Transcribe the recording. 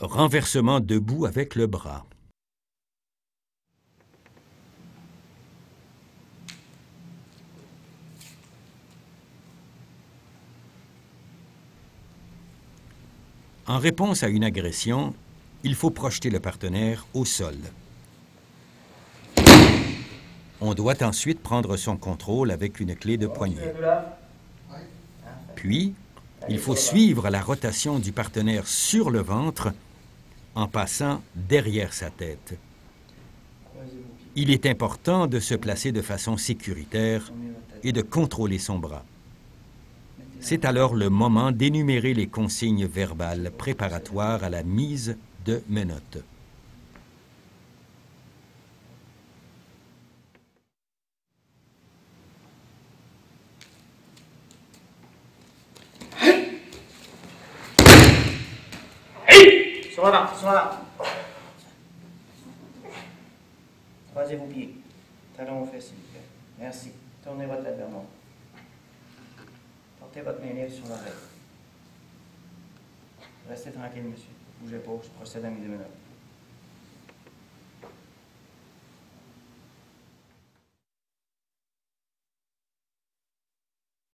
Renversement debout avec le bras. En réponse à une agression, il faut projeter le partenaire au sol. On doit ensuite prendre son contrôle avec une clé de poignet. Puis, il faut suivre la rotation du partenaire sur le ventre en passant derrière sa tête. Il est important de se placer de façon sécuritaire et de contrôler son bras. C'est alors le moment d'énumérer les consignes verbales préparatoires à la mise de menottes. Sur là. Croisez vos pieds. Talons aux fesses, s'il vous plaît. Merci. Tournez votre tête vers moi. Portez votre main libre sur l'oreille. Restez tranquille, monsieur. Bougez pas, je procède à mes deux minutes.